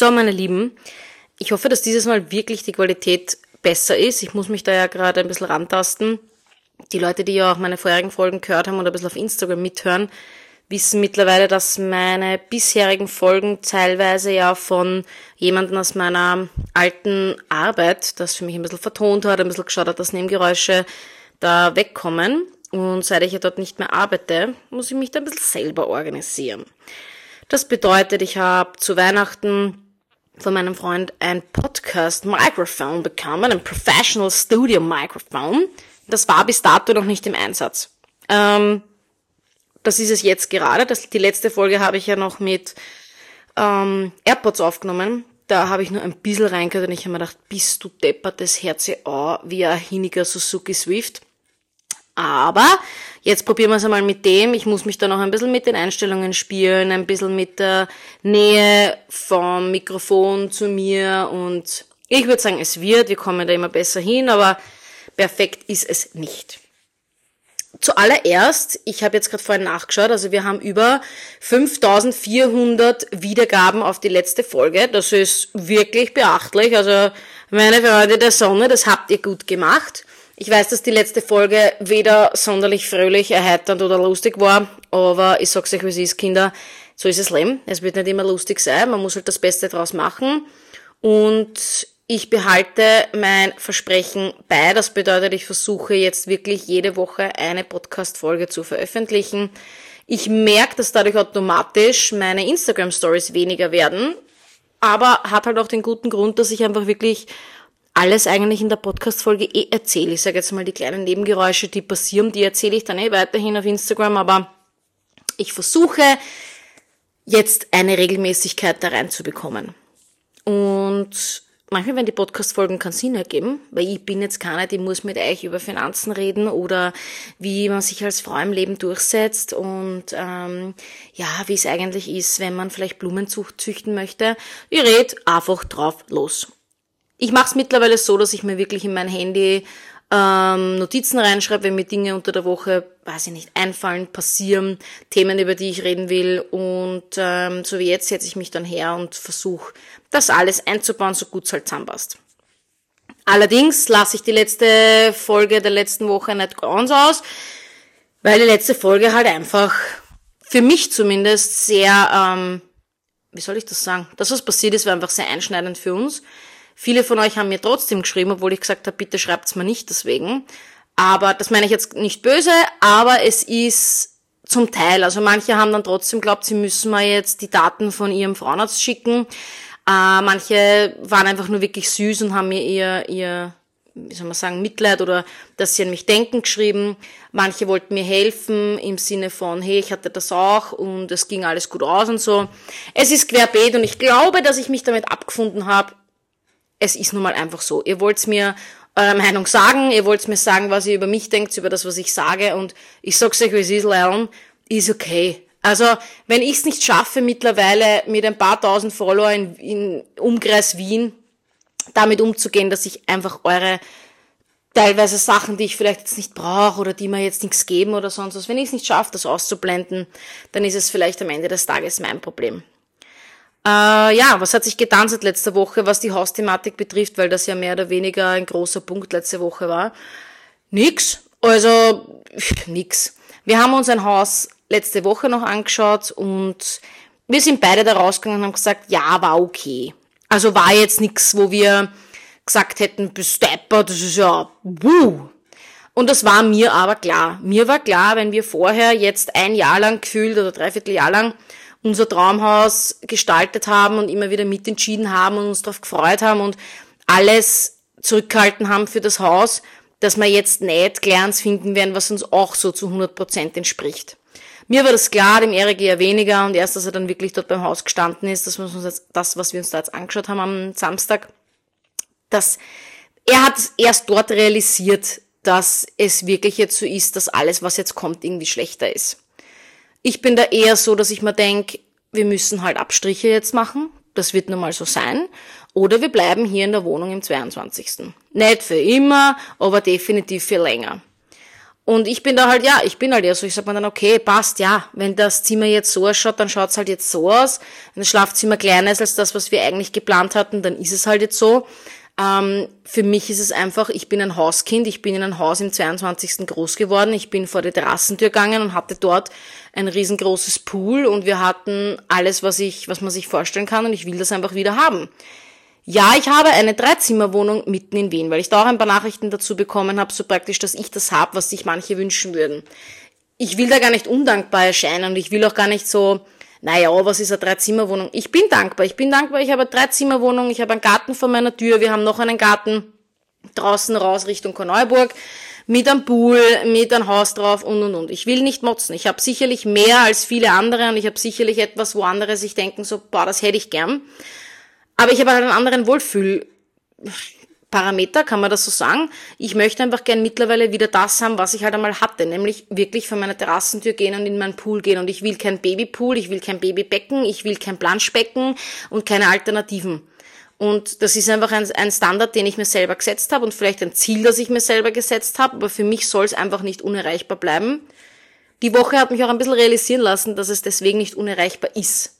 So, meine Lieben, ich hoffe, dass dieses Mal wirklich die Qualität besser ist. Ich muss mich da ja gerade ein bisschen rantasten. Die Leute, die ja auch meine vorherigen Folgen gehört haben oder ein bisschen auf Instagram mithören, wissen mittlerweile, dass meine bisherigen Folgen teilweise ja von jemandem aus meiner alten Arbeit, das für mich ein bisschen vertont hat, ein bisschen geschaut hat, dass Nebengeräusche da wegkommen. Und seit ich ja dort nicht mehr arbeite, muss ich mich da ein bisschen selber organisieren. Das bedeutet, ich habe zu Weihnachten von meinem Freund ein Podcast-Mikrofon bekommen, ein Professional Studio Mikrofon. Das war bis dato noch nicht im Einsatz. Ähm, das ist es jetzt gerade. Das, die letzte Folge habe ich ja noch mit ähm, AirPods aufgenommen. Da habe ich nur ein bisschen reingehört und ich habe mir gedacht, bist du deppert, das Herz oh, wie ein hiniger Suzuki Swift. Aber jetzt probieren wir es einmal mit dem. Ich muss mich da noch ein bisschen mit den Einstellungen spielen, ein bisschen mit der Nähe vom Mikrofon zu mir und ich würde sagen, es wird, wir kommen da immer besser hin, aber perfekt ist es nicht. Zuallererst, ich habe jetzt gerade vorhin nachgeschaut, also wir haben über 5400 Wiedergaben auf die letzte Folge. Das ist wirklich beachtlich. Also meine Freunde der Sonne, das habt ihr gut gemacht. Ich weiß, dass die letzte Folge weder sonderlich fröhlich, erheiternd oder lustig war, aber ich sag's euch, wie es ist, Kinder, so ist das Leben. Es wird nicht immer lustig sein, man muss halt das Beste draus machen. Und ich behalte mein Versprechen bei. Das bedeutet, ich versuche jetzt wirklich jede Woche eine Podcast-Folge zu veröffentlichen. Ich merke, dass dadurch automatisch meine Instagram-Stories weniger werden, aber hat halt auch den guten Grund, dass ich einfach wirklich alles eigentlich in der Podcast-Folge eh erzähle. Ich sage jetzt mal die kleinen Nebengeräusche, die passieren, die erzähle ich dann eh weiterhin auf Instagram, aber ich versuche jetzt eine Regelmäßigkeit da reinzubekommen. Und manchmal werden die Podcast-Folgen keinen Sinn ergeben, weil ich bin jetzt keiner, die muss mit euch über Finanzen reden oder wie man sich als Frau im Leben durchsetzt und ähm, ja, wie es eigentlich ist, wenn man vielleicht Blumen züchten möchte. Ich red einfach drauf los. Ich mache es mittlerweile so, dass ich mir wirklich in mein Handy ähm, Notizen reinschreibe, wenn mir Dinge unter der Woche, weiß ich nicht, einfallen, passieren, Themen, über die ich reden will. Und ähm, so wie jetzt setze ich mich dann her und versuche, das alles einzubauen, so gut es halt zusammenpasst. Allerdings lasse ich die letzte Folge der letzten Woche nicht ganz aus, weil die letzte Folge halt einfach für mich zumindest sehr, ähm, wie soll ich das sagen? Das, was passiert ist, war einfach sehr einschneidend für uns. Viele von euch haben mir trotzdem geschrieben, obwohl ich gesagt habe, bitte schreibt's mir nicht deswegen. Aber das meine ich jetzt nicht böse, aber es ist zum Teil. Also manche haben dann trotzdem glaubt, sie müssen mir jetzt die Daten von ihrem Frauenarzt schicken. Äh, manche waren einfach nur wirklich süß und haben mir ihr, ihr, wie soll man sagen, Mitleid oder dass sie an mich denken geschrieben. Manche wollten mir helfen im Sinne von, hey, ich hatte das auch und es ging alles gut aus und so. Es ist querbeet und ich glaube, dass ich mich damit abgefunden habe, es ist nun mal einfach so. Ihr wollt mir eure Meinung sagen, ihr wollt mir sagen, was ihr über mich denkt, über das, was ich sage und ich sag's euch, wie es ist, Leon, ist okay. Also, wenn ich es nicht schaffe, mittlerweile mit ein paar tausend Follower in, in Umkreis Wien damit umzugehen, dass ich einfach eure teilweise Sachen, die ich vielleicht jetzt nicht brauche oder die mir jetzt nichts geben oder sonst was, wenn ich es nicht schaffe, das auszublenden, dann ist es vielleicht am Ende des Tages mein Problem. Äh, ja, was hat sich getan seit letzter Woche, was die Hausthematik betrifft, weil das ja mehr oder weniger ein großer Punkt letzte Woche war? Nix. Also, nix. Wir haben uns ein Haus letzte Woche noch angeschaut und wir sind beide da rausgegangen und haben gesagt, ja, war okay. Also war jetzt nix, wo wir gesagt hätten, Bestepper, das ist ja, wuh. Und das war mir aber klar. Mir war klar, wenn wir vorher jetzt ein Jahr lang gefühlt oder dreiviertel Jahr lang unser Traumhaus gestaltet haben und immer wieder mitentschieden haben und uns darauf gefreut haben und alles zurückgehalten haben für das Haus, dass wir jetzt nicht Glanz finden werden, was uns auch so zu 100 Prozent entspricht. Mir war das klar, dem Erik eher weniger und erst, dass er dann wirklich dort beim Haus gestanden ist, das, was, uns jetzt, das, was wir uns da jetzt angeschaut haben am Samstag, dass er hat erst dort realisiert, dass es wirklich jetzt so ist, dass alles, was jetzt kommt, irgendwie schlechter ist. Ich bin da eher so, dass ich mir denke, wir müssen halt Abstriche jetzt machen. Das wird nun mal so sein. Oder wir bleiben hier in der Wohnung im 22. Nicht für immer, aber definitiv für länger. Und ich bin da halt, ja, ich bin halt ja so, ich sag mir dann, okay, passt, ja, wenn das Zimmer jetzt so ausschaut, dann schaut's halt jetzt so aus. Wenn das Schlafzimmer kleiner ist als das, was wir eigentlich geplant hatten, dann ist es halt jetzt so. Ähm, für mich ist es einfach, ich bin ein Hauskind, ich bin in ein Haus im 22. groß geworden, ich bin vor die Terrassentür gegangen und hatte dort ein riesengroßes Pool und wir hatten alles, was ich, was man sich vorstellen kann und ich will das einfach wieder haben. Ja, ich habe eine Dreizimmerwohnung mitten in Wien, weil ich da auch ein paar Nachrichten dazu bekommen habe, so praktisch, dass ich das habe, was sich manche wünschen würden. Ich will da gar nicht undankbar erscheinen und ich will auch gar nicht so, naja, was ist eine Dreizimmerwohnung? Ich bin dankbar, ich bin dankbar, ich habe eine Dreizimmerwohnung, ich habe einen Garten vor meiner Tür, wir haben noch einen Garten draußen raus Richtung Korneuburg mit einem Pool, mit einem Haus drauf und und und. Ich will nicht motzen. Ich habe sicherlich mehr als viele andere und ich habe sicherlich etwas, wo andere sich denken, so, boah, das hätte ich gern. Aber ich habe halt einen anderen Wohlfühlparameter, kann man das so sagen. Ich möchte einfach gern mittlerweile wieder das haben, was ich halt einmal hatte, nämlich wirklich von meiner Terrassentür gehen und in meinen Pool gehen. Und ich will kein Babypool, ich will kein Babybecken, ich will kein Planschbecken und keine Alternativen. Und das ist einfach ein, ein Standard, den ich mir selber gesetzt habe und vielleicht ein Ziel, das ich mir selber gesetzt habe, aber für mich soll es einfach nicht unerreichbar bleiben. Die Woche hat mich auch ein bisschen realisieren lassen, dass es deswegen nicht unerreichbar ist.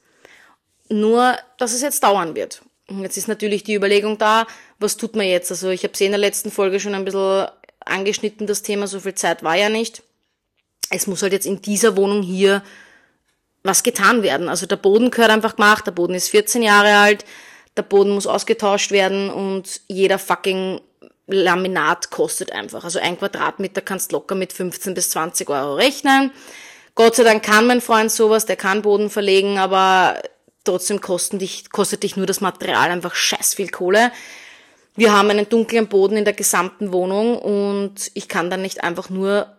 Nur, dass es jetzt dauern wird. Jetzt ist natürlich die Überlegung da, was tut man jetzt? Also ich habe es in der letzten Folge schon ein bisschen angeschnitten, das Thema, so viel Zeit war ja nicht. Es muss halt jetzt in dieser Wohnung hier was getan werden. Also der Boden gehört einfach gemacht, der Boden ist 14 Jahre alt, der Boden muss ausgetauscht werden und jeder fucking Laminat kostet einfach. Also ein Quadratmeter kannst locker mit 15 bis 20 Euro rechnen. Gott sei Dank kann mein Freund sowas, der kann Boden verlegen, aber trotzdem kosten dich, kostet dich nur das Material einfach scheiß viel Kohle. Wir haben einen dunklen Boden in der gesamten Wohnung und ich kann dann nicht einfach nur,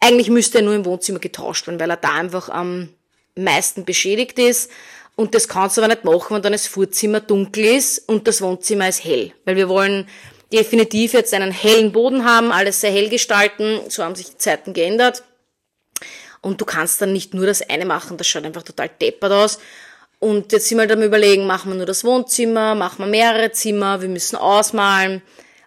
eigentlich müsste er nur im Wohnzimmer getauscht werden, weil er da einfach am meisten beschädigt ist. Und das kannst du aber nicht machen, wenn dann das Vorzimmer dunkel ist und das Wohnzimmer ist hell. Weil wir wollen definitiv jetzt einen hellen Boden haben, alles sehr hell gestalten. So haben sich die Zeiten geändert. Und du kannst dann nicht nur das eine machen, das schaut einfach total deppert aus. Und jetzt sind wir halt am überlegen, machen wir nur das Wohnzimmer, machen wir mehrere Zimmer, wir müssen ausmalen.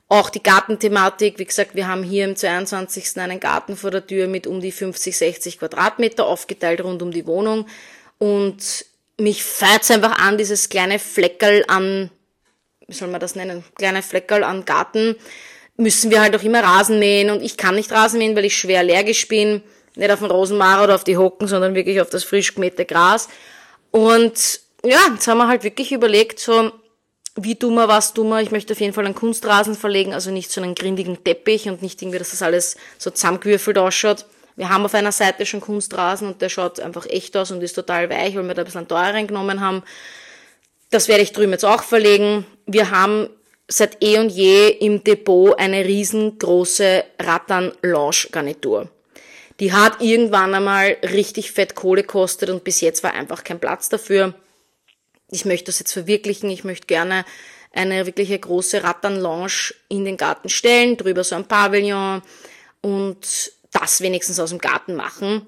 Auch die Gartenthematik, wie gesagt, wir haben hier im 22. einen Garten vor der Tür mit um die 50, 60 Quadratmeter, aufgeteilt rund um die Wohnung. Und mich feiert's einfach an, dieses kleine Fleckerl an, wie soll man das nennen, kleine Fleckerl an Garten, müssen wir halt auch immer Rasen mähen. Und ich kann nicht Rasen mähen, weil ich schwer allergisch bin. Nicht auf den Rosenmar oder auf die Hocken, sondern wirklich auf das frisch gemähte Gras. Und ja, jetzt haben wir halt wirklich überlegt, so, wie wir, was wir. Ich möchte auf jeden Fall einen Kunstrasen verlegen, also nicht so einen grindigen Teppich und nicht irgendwie, dass das alles so zusammengewürfelt ausschaut. Wir haben auf einer Seite schon Kunstrasen und der schaut einfach echt aus und ist total weich, weil wir da ein bisschen teurer genommen haben. Das werde ich drüben jetzt auch verlegen. Wir haben seit eh und je im Depot eine riesengroße Rattan-Lounge-Garnitur. Die hat irgendwann einmal richtig fett Kohle kostet und bis jetzt war einfach kein Platz dafür. Ich möchte das jetzt verwirklichen. Ich möchte gerne eine wirkliche große Rattan-Lounge in den Garten stellen, drüber so ein Pavillon und das wenigstens aus dem Garten machen.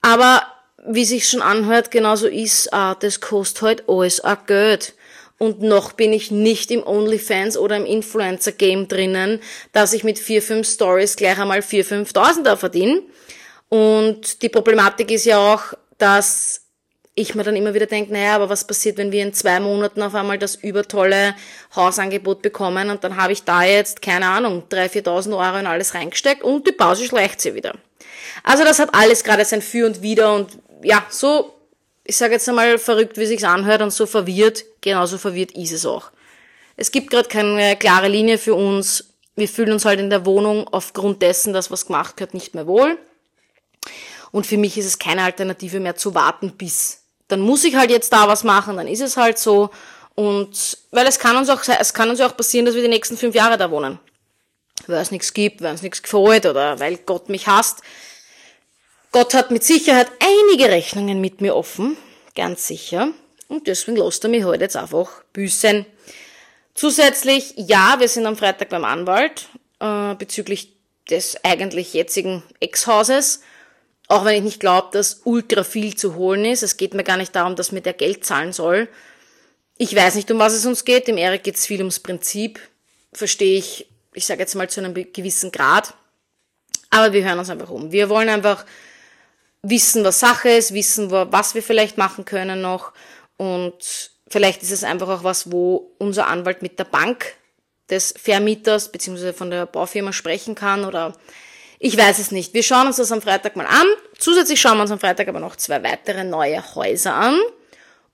Aber wie sich schon anhört, genauso ist, ah, das kostet halt alles auch Geld. Und noch bin ich nicht im OnlyFans oder im Influencer-Game drinnen, dass ich mit vier, fünf Stories gleich einmal vier, fünftausender verdiene. Und die Problematik ist ja auch, dass ich mir dann immer wieder denke, naja, aber was passiert, wenn wir in zwei Monaten auf einmal das übertolle Hausangebot bekommen und dann habe ich da jetzt, keine Ahnung, 3.000, 4.000 Euro in alles reingesteckt und die Pause schleicht sie wieder. Also das hat alles gerade sein Für und Wider und ja, so, ich sage jetzt einmal verrückt, wie sich's anhört und so verwirrt, genauso verwirrt ist es auch. Es gibt gerade keine klare Linie für uns. Wir fühlen uns halt in der Wohnung aufgrund dessen, dass was gemacht wird, nicht mehr wohl. Und für mich ist es keine Alternative mehr zu warten bis. Dann muss ich halt jetzt da was machen, dann ist es halt so. Und weil es kann uns auch, es kann uns auch passieren, dass wir die nächsten fünf Jahre da wohnen. Weil es nichts gibt, weil es nichts gefällt oder weil Gott mich hasst. Gott hat mit Sicherheit einige Rechnungen mit mir offen, ganz sicher. Und deswegen lässt er mich heute jetzt einfach büßen. Zusätzlich, ja, wir sind am Freitag beim Anwalt äh, bezüglich des eigentlich jetzigen Ex-Hauses. Auch wenn ich nicht glaube, dass ultra viel zu holen ist. Es geht mir gar nicht darum, dass mir der Geld zahlen soll. Ich weiß nicht, um was es uns geht. Dem Erik geht es viel ums Prinzip. Verstehe ich, ich sage jetzt mal zu einem gewissen Grad. Aber wir hören uns einfach um. Wir wollen einfach wissen, was Sache ist, wissen, was wir vielleicht machen können noch. Und vielleicht ist es einfach auch was, wo unser Anwalt mit der Bank des Vermieters bzw. von der Baufirma sprechen kann oder ich weiß es nicht. Wir schauen uns das am Freitag mal an. Zusätzlich schauen wir uns am Freitag aber noch zwei weitere neue Häuser an.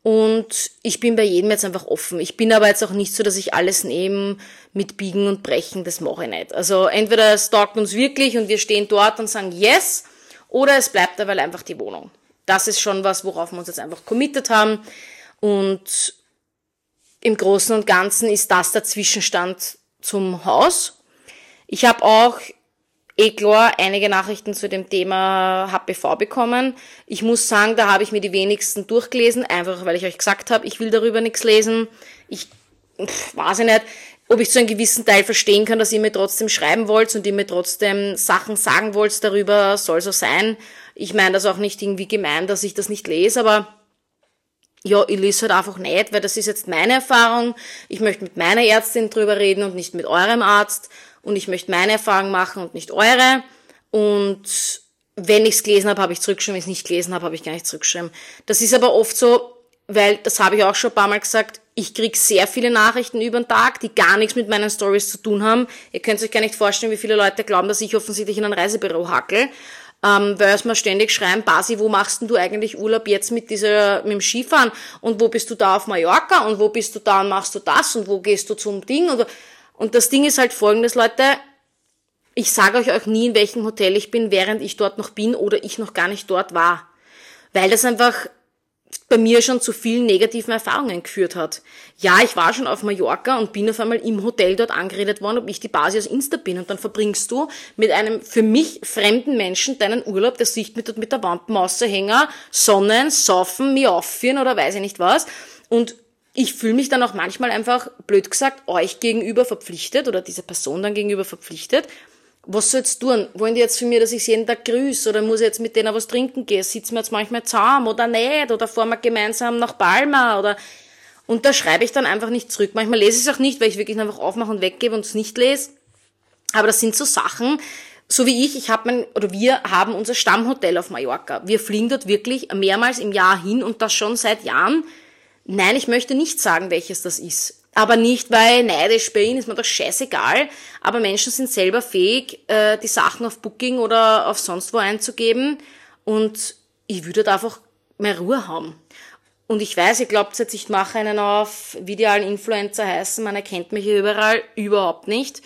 Und ich bin bei jedem jetzt einfach offen. Ich bin aber jetzt auch nicht so, dass ich alles nehme mit Biegen und Brechen. Das mache ich nicht. Also entweder es taugt uns wirklich und wir stehen dort und sagen Yes, oder es bleibt dabei einfach die Wohnung. Das ist schon was, worauf wir uns jetzt einfach committed haben. Und im Großen und Ganzen ist das der Zwischenstand zum Haus. Ich habe auch eh klar einige Nachrichten zu dem Thema HPV bekommen. Ich muss sagen, da habe ich mir die wenigsten durchgelesen, einfach weil ich euch gesagt habe, ich will darüber nichts lesen. Ich pff, weiß ich nicht, ob ich zu einem gewissen Teil verstehen kann, dass ihr mir trotzdem schreiben wollt und ihr mir trotzdem Sachen sagen wollt darüber, soll so sein. Ich meine das auch nicht irgendwie gemein, dass ich das nicht lese, aber ja, ich lese halt einfach nicht, weil das ist jetzt meine Erfahrung. Ich möchte mit meiner Ärztin drüber reden und nicht mit eurem Arzt und ich möchte meine Erfahrung machen und nicht eure. Und wenn ich es gelesen habe, habe ich zurückgeschrieben, wenn ich es nicht gelesen habe, habe ich gar nicht zurückgeschrieben. Das ist aber oft so, weil, das habe ich auch schon ein paar Mal gesagt, ich krieg sehr viele Nachrichten über den Tag, die gar nichts mit meinen Stories zu tun haben. Ihr könnt euch gar nicht vorstellen, wie viele Leute glauben, dass ich offensichtlich in ein Reisebüro hackel. Ähm, weil es mir ständig schreiben, Basi, wo machst denn du eigentlich Urlaub jetzt mit dieser, mit dem Skifahren? Und wo bist du da auf Mallorca? Und wo bist du da und machst du das? Und wo gehst du zum Ding? Und und das Ding ist halt folgendes, Leute. Ich sage euch auch nie, in welchem Hotel ich bin, während ich dort noch bin oder ich noch gar nicht dort war. Weil das einfach bei mir schon zu vielen negativen Erfahrungen geführt hat. Ja, ich war schon auf Mallorca und bin auf einmal im Hotel dort angeredet worden, ob ich die Basis aus Insta bin. Und dann verbringst du mit einem für mich fremden Menschen deinen Urlaub, der sieht mit, mit der Wampenaußerhänger, Sonnen, Saufen, mir aufführen oder weiß ich nicht was. Und ich fühle mich dann auch manchmal einfach, blöd gesagt, euch gegenüber verpflichtet oder dieser Person dann gegenüber verpflichtet. Was soll jetzt tun? Wollen die jetzt für mich, dass ich jeden Tag grüße oder muss ich jetzt mit denen was trinken gehen? Sitzen wir jetzt manchmal zusammen oder nicht? Oder fahren wir gemeinsam nach Palma oder, und da schreibe ich dann einfach nicht zurück. Manchmal lese ich es auch nicht, weil ich wirklich einfach aufmache und weggebe und es nicht lese. Aber das sind so Sachen, so wie ich, ich habe mein, oder wir haben unser Stammhotel auf Mallorca. Wir fliegen dort wirklich mehrmals im Jahr hin und das schon seit Jahren Nein, ich möchte nicht sagen, welches das ist. Aber nicht, weil neidisch bin, ist mir doch scheißegal. Aber Menschen sind selber fähig, äh, die Sachen auf Booking oder auf sonst wo einzugeben. Und ich würde da einfach mehr Ruhe haben. Und ich weiß, ihr glaubt jetzt, ich mache einen auf videalen Influencer heißen, man erkennt mich hier überall, überhaupt nicht.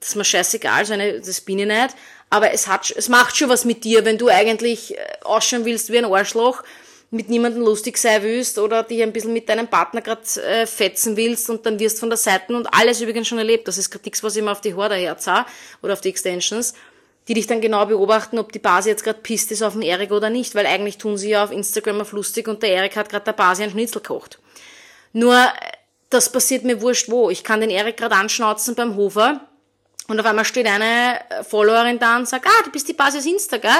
Das ist mir scheißegal, so eine, das bin ich nicht. Aber es hat, es macht schon was mit dir, wenn du eigentlich äh, ausschauen willst wie ein Arschloch mit niemandem lustig sein willst oder dich ein bisschen mit deinem Partner gerade äh, fetzen willst und dann wirst von der Seite und alles übrigens schon erlebt. Das ist gerade was ich immer auf die Horde herzah oder auf die Extensions, die dich dann genau beobachten, ob die Basi jetzt gerade pisst ist auf den Erik oder nicht, weil eigentlich tun sie ja auf Instagram auf lustig und der Erik hat gerade der Basi ein Schnitzel kocht. Nur, äh, das passiert mir wurscht wo. Ich kann den Erik gerade anschnauzen beim Hofer und auf einmal steht eine Followerin da und sagt, ah, du bist die Basi aus Insta, gell?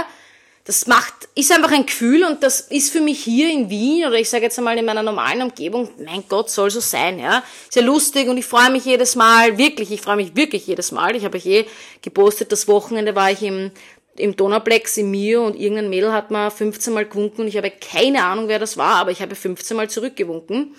Das macht, ist einfach ein Gefühl und das ist für mich hier in Wien oder ich sage jetzt einmal in meiner normalen Umgebung, mein Gott, soll so sein, ja. Sehr lustig und ich freue mich jedes Mal, wirklich, ich freue mich wirklich jedes Mal. Ich habe euch eh gepostet, das Wochenende war ich im, im Donauplex im Mio und irgendein Mädel hat mal 15 Mal gewunken und ich habe keine Ahnung, wer das war, aber ich habe 15 Mal zurückgewunken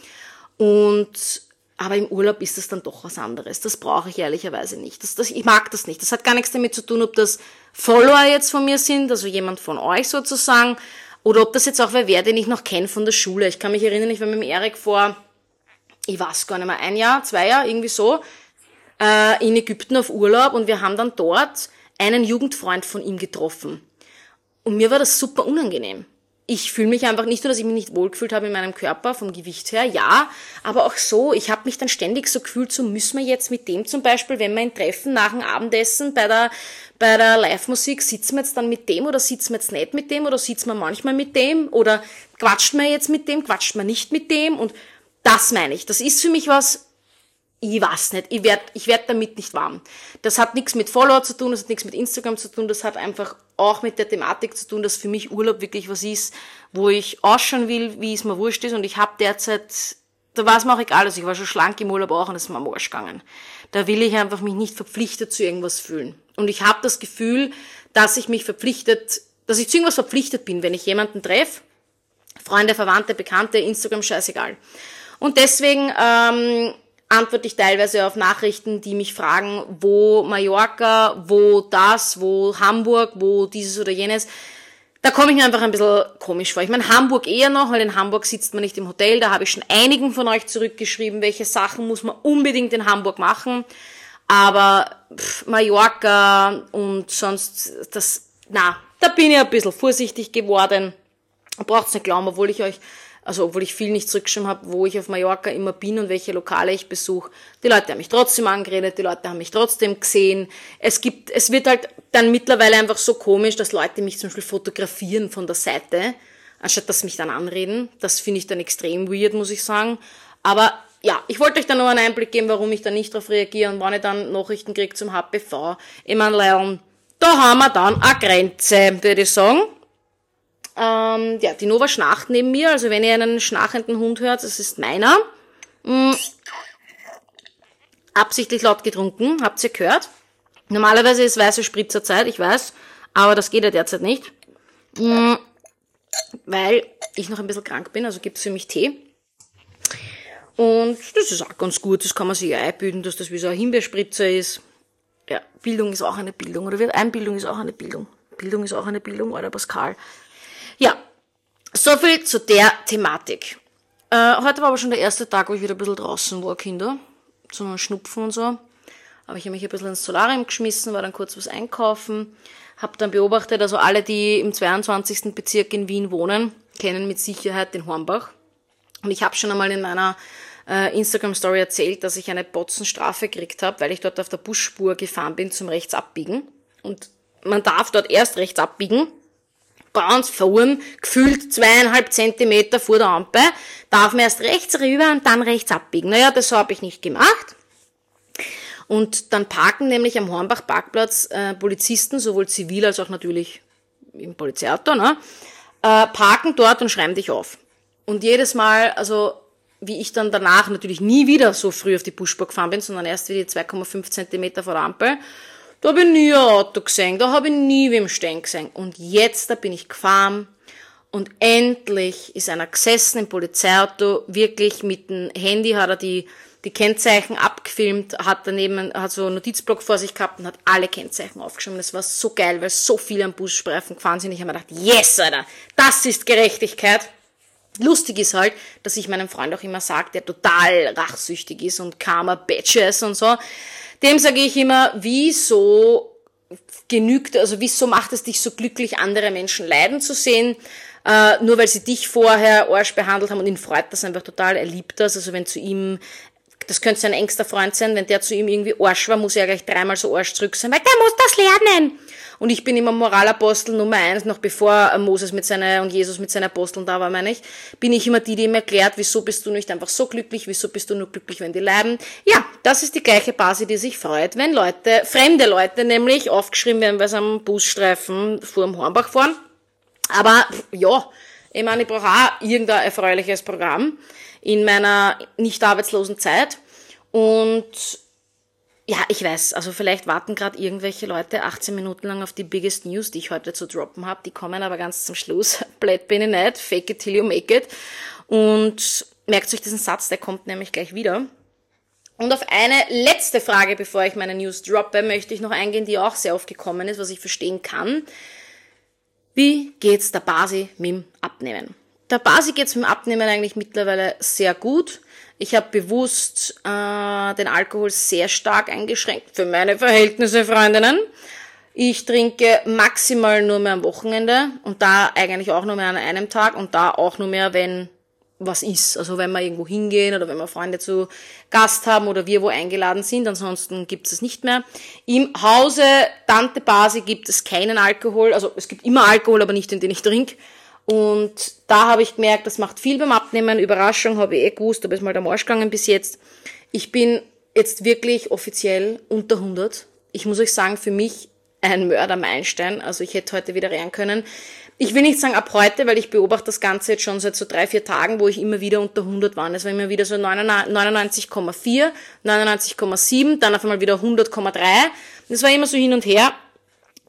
und aber im Urlaub ist das dann doch was anderes. Das brauche ich ehrlicherweise nicht. Das, das, ich mag das nicht. Das hat gar nichts damit zu tun, ob das Follower jetzt von mir sind, also jemand von euch sozusagen, oder ob das jetzt auch wer wäre, den ich noch kenne von der Schule. Ich kann mich erinnern, ich war mit dem Erik vor, ich weiß gar nicht mehr, ein Jahr, zwei Jahre, irgendwie so, äh, in Ägypten auf Urlaub und wir haben dann dort einen Jugendfreund von ihm getroffen. Und mir war das super unangenehm ich fühle mich einfach nicht nur, dass ich mich nicht wohlgefühlt habe in meinem Körper vom Gewicht her, ja, aber auch so, ich habe mich dann ständig so gefühlt, so müssen wir jetzt mit dem zum Beispiel, wenn wir ihn treffen nach dem Abendessen bei der, bei der Live-Musik, sitzen wir jetzt dann mit dem oder sitzen wir jetzt nicht mit dem oder sitzen wir manchmal mit dem oder quatscht man jetzt mit dem, quatscht man nicht mit dem und das meine ich. Das ist für mich was, ich weiß nicht, ich werd, ich werd damit nicht warm. Das hat nichts mit Follower zu tun, das hat nichts mit Instagram zu tun, das hat einfach auch mit der Thematik zu tun, dass für mich Urlaub wirklich was ist, wo ich ausschauen will, wie es mir wurscht ist und ich habe derzeit da war es mir auch egal, also ich war schon schlank im Urlaub auch und es ist mir am Arsch gegangen. Da will ich einfach mich nicht verpflichtet zu irgendwas fühlen. Und ich habe das Gefühl, dass ich mich verpflichtet, dass ich zu irgendwas verpflichtet bin, wenn ich jemanden treffe, Freunde, Verwandte, Bekannte, Instagram, scheißegal. Und deswegen ähm, antworte ich teilweise auf Nachrichten, die mich fragen, wo Mallorca, wo das, wo Hamburg, wo dieses oder jenes. Da komme ich mir einfach ein bisschen komisch vor. Ich meine, Hamburg eher noch, weil in Hamburg sitzt man nicht im Hotel. Da habe ich schon einigen von euch zurückgeschrieben, welche Sachen muss man unbedingt in Hamburg machen. Aber pff, Mallorca und sonst das, na, da bin ich ein bisschen vorsichtig geworden. Braucht's nicht glauben, obwohl ich euch also obwohl ich viel nicht zurückgeschrieben habe, wo ich auf Mallorca immer bin und welche Lokale ich besuche. Die Leute haben mich trotzdem angeredet, die Leute haben mich trotzdem gesehen. Es gibt, es wird halt dann mittlerweile einfach so komisch, dass Leute mich zum Beispiel fotografieren von der Seite, anstatt dass sie mich dann anreden. Das finde ich dann extrem weird, muss ich sagen. Aber ja, ich wollte euch dann nur einen Einblick geben, warum ich da nicht darauf reagiere und wann ich dann Nachrichten kriege zum HPV. Ich meine, da haben wir dann eine Grenze, würde ich sagen. Ähm, ja, die Nova schnarcht neben mir. Also wenn ihr einen schnarchenden Hund hört, das ist meiner. Mhm. Absichtlich laut getrunken, habt ihr gehört. Normalerweise ist weiße Spritzerzeit, ich weiß, aber das geht ja derzeit nicht. Mhm. Weil ich noch ein bisschen krank bin, also gibt's für mich Tee. Und das ist auch ganz gut, das kann man sich einbilden, dass das wie so ein Himbeerspritzer ist. Ja, Bildung ist auch eine Bildung, oder wird Einbildung ist auch eine Bildung. Bildung ist auch eine Bildung, oder Pascal. Ja, so viel zu der Thematik. Äh, heute war aber schon der erste Tag, wo ich wieder ein bisschen draußen war, Kinder. Zum Schnupfen und so. Habe ich mich ein bisschen ins Solarium geschmissen, war dann kurz was einkaufen. Habe dann beobachtet, also alle, die im 22. Bezirk in Wien wohnen, kennen mit Sicherheit den Hornbach. Und ich habe schon einmal in meiner äh, Instagram-Story erzählt, dass ich eine Botzenstrafe gekriegt habe, weil ich dort auf der Busspur gefahren bin zum Rechtsabbiegen. Und man darf dort erst rechts abbiegen, ganz vorn, gefühlt zweieinhalb Zentimeter vor der Ampel, darf man erst rechts rüber und dann rechts abbiegen. Naja, das habe ich nicht gemacht. Und dann parken nämlich am Hornbach-Parkplatz äh, Polizisten, sowohl zivil als auch natürlich im Polizeiauto, ne, äh, parken dort und schreiben dich auf. Und jedes Mal, also wie ich dann danach natürlich nie wieder so früh auf die Busspur gefahren bin, sondern erst wie die 2,5 Zentimeter vor der Ampel, da habe ich nie ein Auto gesehen, da habe ich nie wem stehen gesehen. Und jetzt, da bin ich gefahren und endlich ist einer gesessen im Polizeiauto, wirklich mit dem Handy hat er die, die Kennzeichen abgefilmt, hat daneben, hat so einen Notizblock vor sich gehabt und hat alle Kennzeichen aufgeschrieben. Das war so geil, weil so viele am Busstreifen gefahren sind. Ich habe mir gedacht, yes, Alter, das ist Gerechtigkeit. Lustig ist halt, dass ich meinem Freund auch immer sage, der total rachsüchtig ist und Karma Bitches und so. Dem sage ich immer, wieso genügt, also wieso macht es dich so glücklich, andere Menschen leiden zu sehen? Äh, nur weil sie dich vorher Arsch behandelt haben und ihn freut das einfach total, er liebt das. Also wenn zu ihm, das könnte sein engster Freund sein, wenn der zu ihm irgendwie Arsch war, muss er gleich dreimal so Arsch zurück sein, weil der muss das lernen. Und ich bin immer Moralapostel Nummer eins, noch bevor Moses mit seiner und Jesus mit seinen Aposteln da war, meine ich, bin ich immer die, die ihm erklärt, wieso bist du nicht einfach so glücklich, wieso bist du nur glücklich, wenn die leiden. Ja, das ist die gleiche Basis, die sich freut, wenn Leute, fremde Leute nämlich, aufgeschrieben werden, weil sie am Busstreifen vor dem Hornbach fahren. Aber ja, ich meine, ich brauche auch irgendein erfreuliches Programm in meiner nicht arbeitslosen Zeit. Und ja, ich weiß, also vielleicht warten gerade irgendwelche Leute 18 Minuten lang auf die Biggest News, die ich heute zu droppen habe. Die kommen aber ganz zum Schluss. Blöd bin ich nicht, fake it till you make it. Und merkt euch diesen Satz, der kommt nämlich gleich wieder. Und auf eine letzte Frage, bevor ich meine News droppe, möchte ich noch eingehen, die auch sehr oft gekommen ist, was ich verstehen kann. Wie geht's der Basi mit dem Abnehmen? Der Basi geht's mit dem Abnehmen eigentlich mittlerweile sehr gut. Ich habe bewusst äh, den Alkohol sehr stark eingeschränkt für meine Verhältnisse, Freundinnen. Ich trinke maximal nur mehr am Wochenende und da eigentlich auch nur mehr an einem Tag und da auch nur mehr, wenn was ist. Also wenn wir irgendwo hingehen oder wenn wir Freunde zu Gast haben oder wir wo eingeladen sind, ansonsten gibt es nicht mehr. Im Hause Tante Basi gibt es keinen Alkohol, also es gibt immer Alkohol, aber nicht den, den ich trinke. Und da habe ich gemerkt, das macht viel beim Abnehmen. Überraschung habe ich eh gewusst, aber ist mal der Marsch gegangen bis jetzt. Ich bin jetzt wirklich offiziell unter 100. Ich muss euch sagen, für mich ein Mördermeilenstein. Also ich hätte heute wieder rein können. Ich will nicht sagen ab heute, weil ich beobachte das Ganze jetzt schon seit so drei, vier Tagen, wo ich immer wieder unter 100 war. Es war immer wieder so 99,4, 99,7, dann auf einmal wieder 100,3. Das war immer so hin und her.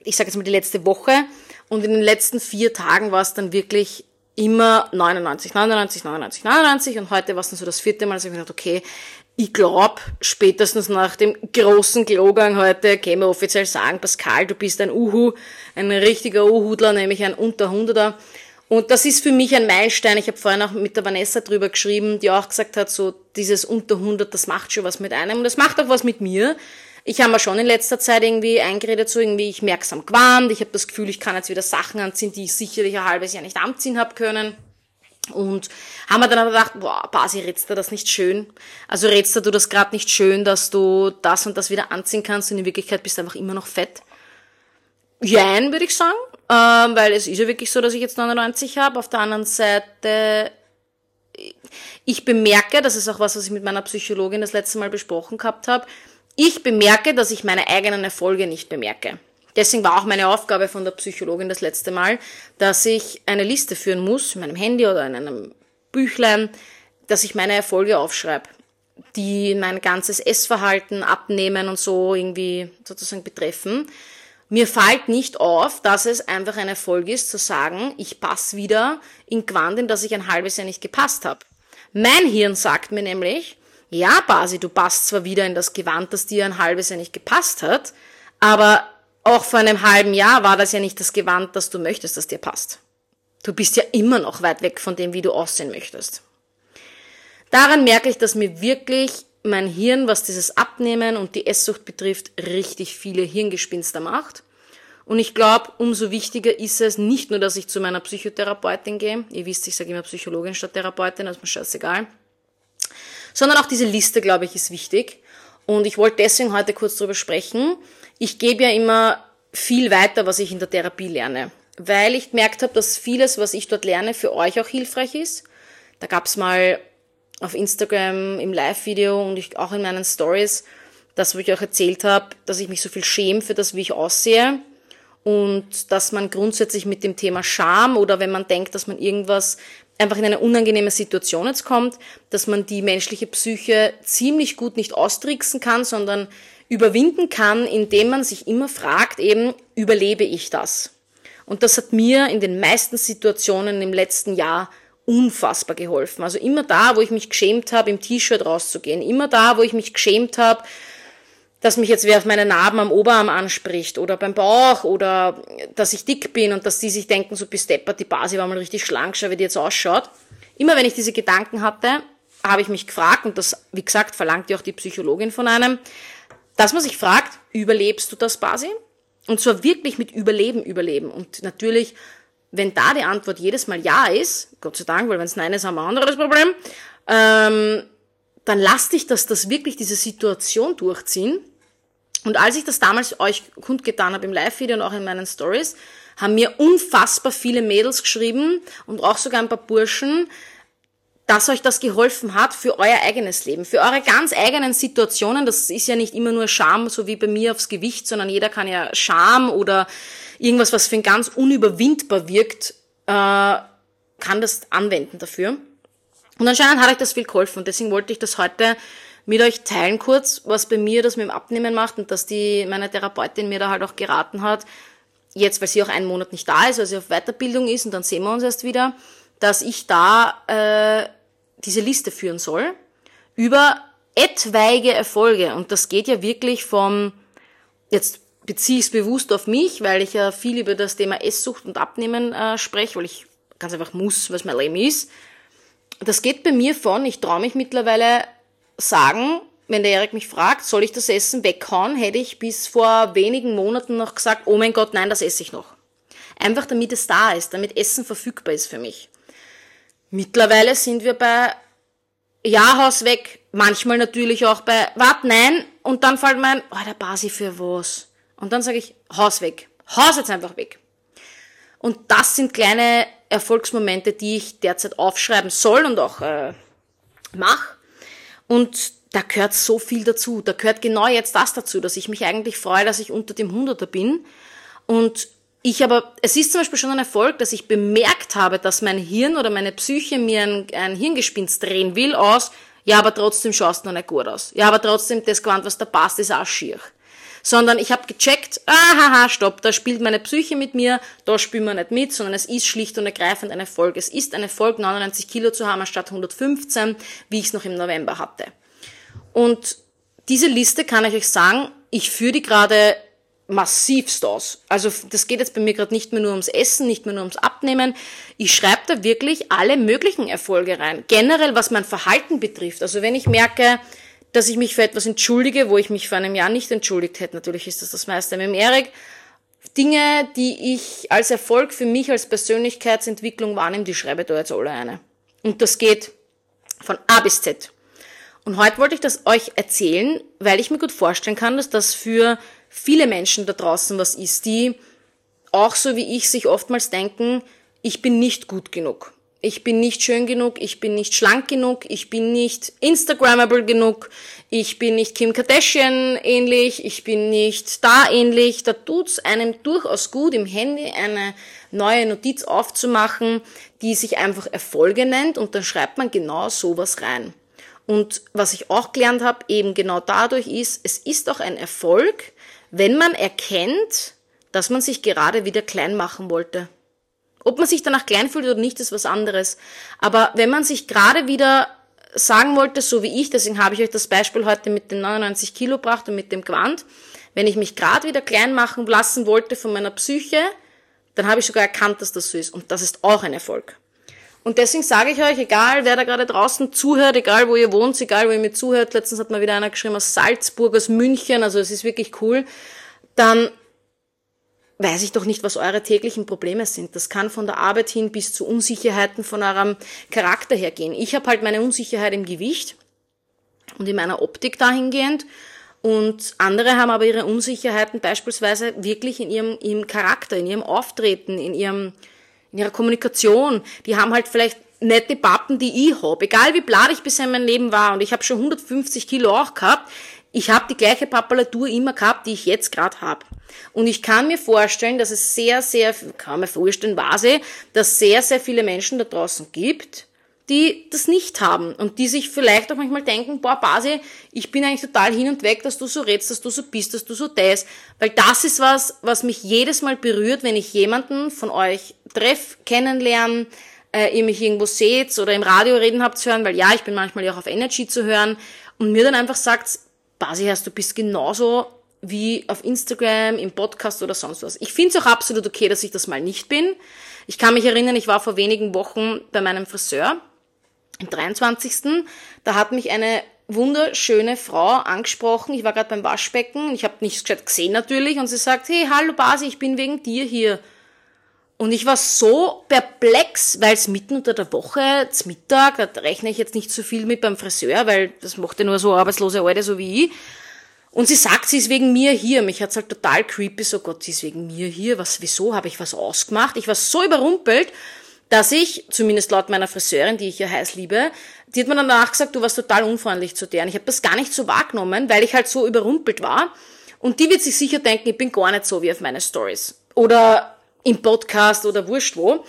Ich sage jetzt mal die letzte Woche. Und in den letzten vier Tagen war es dann wirklich immer 99, 99, 99, 99 und heute war es dann so das vierte Mal, dass ich mir gedacht, okay, ich glaube, spätestens nach dem großen Klogang heute wir offiziell sagen, Pascal, du bist ein Uhu, ein richtiger Uhudler, nämlich ein Unterhunderter. Und das ist für mich ein Meilenstein. Ich habe vorhin auch mit der Vanessa drüber geschrieben, die auch gesagt hat, so dieses Unterhundert, das macht schon was mit einem und das macht auch was mit mir. Ich habe mir schon in letzter Zeit irgendwie eingeredet, so irgendwie, ich merksam gewarnt, ich habe das Gefühl, ich kann jetzt wieder Sachen anziehen, die ich sicherlich ein halbes Jahr nicht anziehen habe können. Und haben wir dann aber gedacht, boah, Basi, rätst du das nicht schön? Also rätst du das gerade nicht schön, dass du das und das wieder anziehen kannst und in Wirklichkeit bist du einfach immer noch fett? Jein, würde ich sagen, ähm, weil es ist ja wirklich so, dass ich jetzt 99 habe. Auf der anderen Seite, ich bemerke, das ist auch was, was ich mit meiner Psychologin das letzte Mal besprochen gehabt habe, ich bemerke, dass ich meine eigenen Erfolge nicht bemerke. Deswegen war auch meine Aufgabe von der Psychologin das letzte Mal, dass ich eine Liste führen muss, in meinem Handy oder in einem Büchlein, dass ich meine Erfolge aufschreibe, die mein ganzes Essverhalten, Abnehmen und so irgendwie sozusagen betreffen. Mir fällt nicht auf, dass es einfach ein Erfolg ist, zu sagen, ich passe wieder in Quant, in das ich ein halbes Jahr nicht gepasst habe. Mein Hirn sagt mir nämlich, ja, Basi, du passt zwar wieder in das Gewand, das dir ein halbes Jahr nicht gepasst hat, aber auch vor einem halben Jahr war das ja nicht das Gewand, das du möchtest, das dir passt. Du bist ja immer noch weit weg von dem, wie du aussehen möchtest. Daran merke ich, dass mir wirklich mein Hirn, was dieses Abnehmen und die Esssucht betrifft, richtig viele Hirngespinster macht. Und ich glaube, umso wichtiger ist es nicht nur, dass ich zu meiner Psychotherapeutin gehe. Ihr wisst, ich sage immer Psychologin statt Therapeutin, das ist mir scheißegal. Sondern auch diese Liste, glaube ich, ist wichtig. Und ich wollte deswegen heute kurz darüber sprechen, ich gebe ja immer viel weiter, was ich in der Therapie lerne, weil ich gemerkt habe, dass vieles, was ich dort lerne, für euch auch hilfreich ist. Da gab's mal auf Instagram im Live-Video und ich, auch in meinen Stories, das, wo ich euch erzählt habe, dass ich mich so viel schäme für das, wie ich aussehe und dass man grundsätzlich mit dem Thema Scham oder wenn man denkt, dass man irgendwas einfach in eine unangenehme Situation jetzt kommt, dass man die menschliche Psyche ziemlich gut nicht austricksen kann, sondern überwinden kann, indem man sich immer fragt, eben, überlebe ich das? Und das hat mir in den meisten Situationen im letzten Jahr unfassbar geholfen. Also immer da, wo ich mich geschämt habe, im T-Shirt rauszugehen, immer da, wo ich mich geschämt habe, dass mich jetzt wer auf meine Narben am Oberarm anspricht oder beim Bauch oder dass ich dick bin und dass die sich denken, so bis deppert, die Basi war mal richtig schlank, schau, wie die jetzt ausschaut. Immer wenn ich diese Gedanken hatte, habe ich mich gefragt, und das, wie gesagt, verlangt ja auch die Psychologin von einem, dass man sich fragt, überlebst du das Basi? Und zwar wirklich mit Überleben überleben. Und natürlich, wenn da die Antwort jedes Mal Ja ist, Gott sei Dank, weil wenn es Nein ist, haben wir ein anderes Problem, ähm, dann lass dich das, das wirklich diese Situation durchziehen. Und als ich das damals euch kundgetan habe im Live-Video und auch in meinen Stories, haben mir unfassbar viele Mädels geschrieben und auch sogar ein paar Burschen, dass euch das geholfen hat für euer eigenes Leben, für eure ganz eigenen Situationen. Das ist ja nicht immer nur Scham, so wie bei mir aufs Gewicht, sondern jeder kann ja Scham oder irgendwas, was für ihn ganz unüberwindbar wirkt, äh, kann das anwenden dafür. Und anscheinend hat euch das viel geholfen und deswegen wollte ich das heute mit euch teilen kurz, was bei mir das mit dem Abnehmen macht und dass die meine Therapeutin mir da halt auch geraten hat, jetzt, weil sie auch einen Monat nicht da ist, weil sie auf Weiterbildung ist und dann sehen wir uns erst wieder, dass ich da äh, diese Liste führen soll über etwaige Erfolge. Und das geht ja wirklich vom, jetzt beziehe ich es bewusst auf mich, weil ich ja viel über das Thema Esssucht und Abnehmen äh, spreche, weil ich ganz einfach muss, was mein Leben ist. Das geht bei mir von, ich traue mich mittlerweile sagen, wenn der Erik mich fragt, soll ich das Essen weghauen, hätte ich bis vor wenigen Monaten noch gesagt, oh mein Gott, nein, das esse ich noch. Einfach damit es da ist, damit Essen verfügbar ist für mich. Mittlerweile sind wir bei Ja, Haus weg. Manchmal natürlich auch bei Wart, nein. Und dann fällt mein, oh, der Basi für was? Und dann sage ich, Haus weg. Haus jetzt einfach weg. Und das sind kleine Erfolgsmomente, die ich derzeit aufschreiben soll und auch äh, mache. Und da gehört so viel dazu. Da gehört genau jetzt das dazu, dass ich mich eigentlich freue, dass ich unter dem Hunderter bin. Und ich aber, es ist zum Beispiel schon ein Erfolg, dass ich bemerkt habe, dass mein Hirn oder meine Psyche mir ein, ein Hirngespinst drehen will aus, ja, aber trotzdem schaust du noch nicht gut aus. Ja, aber trotzdem, das Gewand, was da passt, ist auch schier. Sondern ich habe gecheckt, ahaha, stopp, da spielt meine Psyche mit mir, da spielen wir nicht mit, sondern es ist schlicht und ergreifend ein Erfolg. Es ist ein Erfolg, 99 Kilo zu haben anstatt 115, wie ich es noch im November hatte. Und diese Liste kann ich euch sagen, ich führe die gerade massivst aus. Also das geht jetzt bei mir gerade nicht mehr nur ums Essen, nicht mehr nur ums Abnehmen. Ich schreibe da wirklich alle möglichen Erfolge rein. Generell, was mein Verhalten betrifft. Also wenn ich merke, dass ich mich für etwas entschuldige, wo ich mich vor einem Jahr nicht entschuldigt hätte, natürlich ist das das meiste mit dem Erik. Dinge, die ich als Erfolg für mich als Persönlichkeitsentwicklung wahrnehme, die schreibe ich da jetzt alle eine. Und das geht von A bis Z. Und heute wollte ich das euch erzählen, weil ich mir gut vorstellen kann, dass das für viele Menschen da draußen was ist, die auch so wie ich sich oftmals denken, ich bin nicht gut genug. Ich bin nicht schön genug, ich bin nicht schlank genug, ich bin nicht Instagrammable genug, ich bin nicht Kim Kardashian ähnlich, ich bin nicht da ähnlich. Da tut's einem durchaus gut, im Handy eine neue Notiz aufzumachen, die sich einfach Erfolge nennt und dann schreibt man genau sowas rein. Und was ich auch gelernt habe, eben genau dadurch ist, es ist auch ein Erfolg, wenn man erkennt, dass man sich gerade wieder klein machen wollte. Ob man sich danach klein fühlt oder nicht, ist was anderes. Aber wenn man sich gerade wieder sagen wollte, so wie ich, deswegen habe ich euch das Beispiel heute mit den 99 Kilo gebracht und mit dem Quant, wenn ich mich gerade wieder klein machen lassen wollte von meiner Psyche, dann habe ich sogar erkannt, dass das so ist. Und das ist auch ein Erfolg. Und deswegen sage ich euch, egal wer da gerade draußen zuhört, egal wo ihr wohnt, egal wo ihr mir zuhört, letztens hat mal wieder einer geschrieben aus Salzburg, aus München, also es ist wirklich cool, dann weiß ich doch nicht, was eure täglichen Probleme sind. Das kann von der Arbeit hin bis zu Unsicherheiten von eurem Charakter her gehen. Ich habe halt meine Unsicherheit im Gewicht und in meiner Optik dahingehend. Und andere haben aber ihre Unsicherheiten beispielsweise wirklich in ihrem, ihrem Charakter, in ihrem Auftreten, in ihrem in ihrer Kommunikation. Die haben halt vielleicht nette Pappen, die ich hab. Egal wie blatt ich bisher in meinem Leben war und ich habe schon 150 Kilo auch gehabt, ich habe die gleiche Papalatur immer gehabt, die ich jetzt gerade habe. Und ich kann mir vorstellen, dass es sehr, sehr, kann mir vorstellen, Vase, dass sehr, sehr viele Menschen da draußen gibt, die das nicht haben und die sich vielleicht auch manchmal denken, boah, Basi, ich bin eigentlich total hin und weg, dass du so redst, dass du so bist, dass du so das, weil das ist was, was mich jedes Mal berührt, wenn ich jemanden von euch treff, kennenlernen, äh, ihr mich irgendwo seht oder im Radio reden habt zu hören, weil ja, ich bin manchmal auch auf Energy zu hören und mir dann einfach sagt, Basi, hast du bist genauso wie auf Instagram, im Podcast oder sonst was. Ich finde es auch absolut okay, dass ich das mal nicht bin. Ich kann mich erinnern, ich war vor wenigen Wochen bei meinem Friseur am 23. Da hat mich eine wunderschöne Frau angesprochen. Ich war gerade beim Waschbecken. Ich habe nichts gescheit gesehen natürlich. Und sie sagt, hey, hallo Basi, ich bin wegen dir hier. Und ich war so perplex, weil es mitten unter der Woche, zum Mittag, da rechne ich jetzt nicht so viel mit beim Friseur, weil das macht ja nur so arbeitslose Alte so wie ich. Und sie sagt, sie ist wegen mir hier. Mich hat's halt total creepy, so Gott, sie ist wegen mir hier. Was, wieso? Habe ich was ausgemacht? Ich war so überrumpelt dass ich, zumindest laut meiner Friseurin, die ich ja heiß liebe, die hat mir danach gesagt, du warst total unfreundlich zu der. Und ich habe das gar nicht so wahrgenommen, weil ich halt so überrumpelt war. Und die wird sich sicher denken, ich bin gar nicht so wie auf meine Stories. Oder im Podcast oder wurscht wo.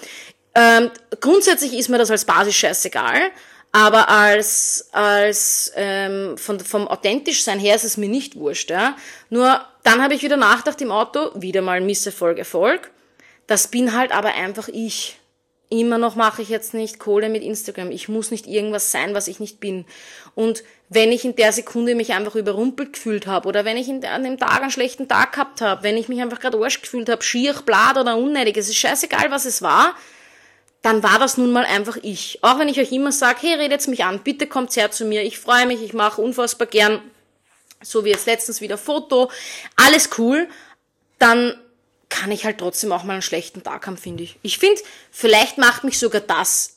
Ähm, grundsätzlich ist mir das als Basis scheißegal. Aber als, als ähm, von, vom authentisch sein her ist es mir nicht wurscht. Ja? Nur dann habe ich wieder nachgedacht im Auto, wieder mal Misserfolg, Erfolg. Das bin halt aber einfach ich. Immer noch mache ich jetzt nicht Kohle mit Instagram. Ich muss nicht irgendwas sein, was ich nicht bin. Und wenn ich in der Sekunde mich einfach überrumpelt gefühlt habe oder wenn ich der, an dem Tag einen schlechten Tag gehabt habe, wenn ich mich einfach gerade Arsch gefühlt habe, schier, blad oder unnötig, es ist scheißegal, was es war, dann war das nun mal einfach ich. Auch wenn ich euch immer sage, hey, redet mich an, bitte kommt her zu mir, ich freue mich, ich mache unfassbar gern, so wie jetzt letztens wieder Foto, alles cool, dann kann ich halt trotzdem auch mal einen schlechten Tag haben, finde ich. Ich finde, vielleicht macht mich sogar das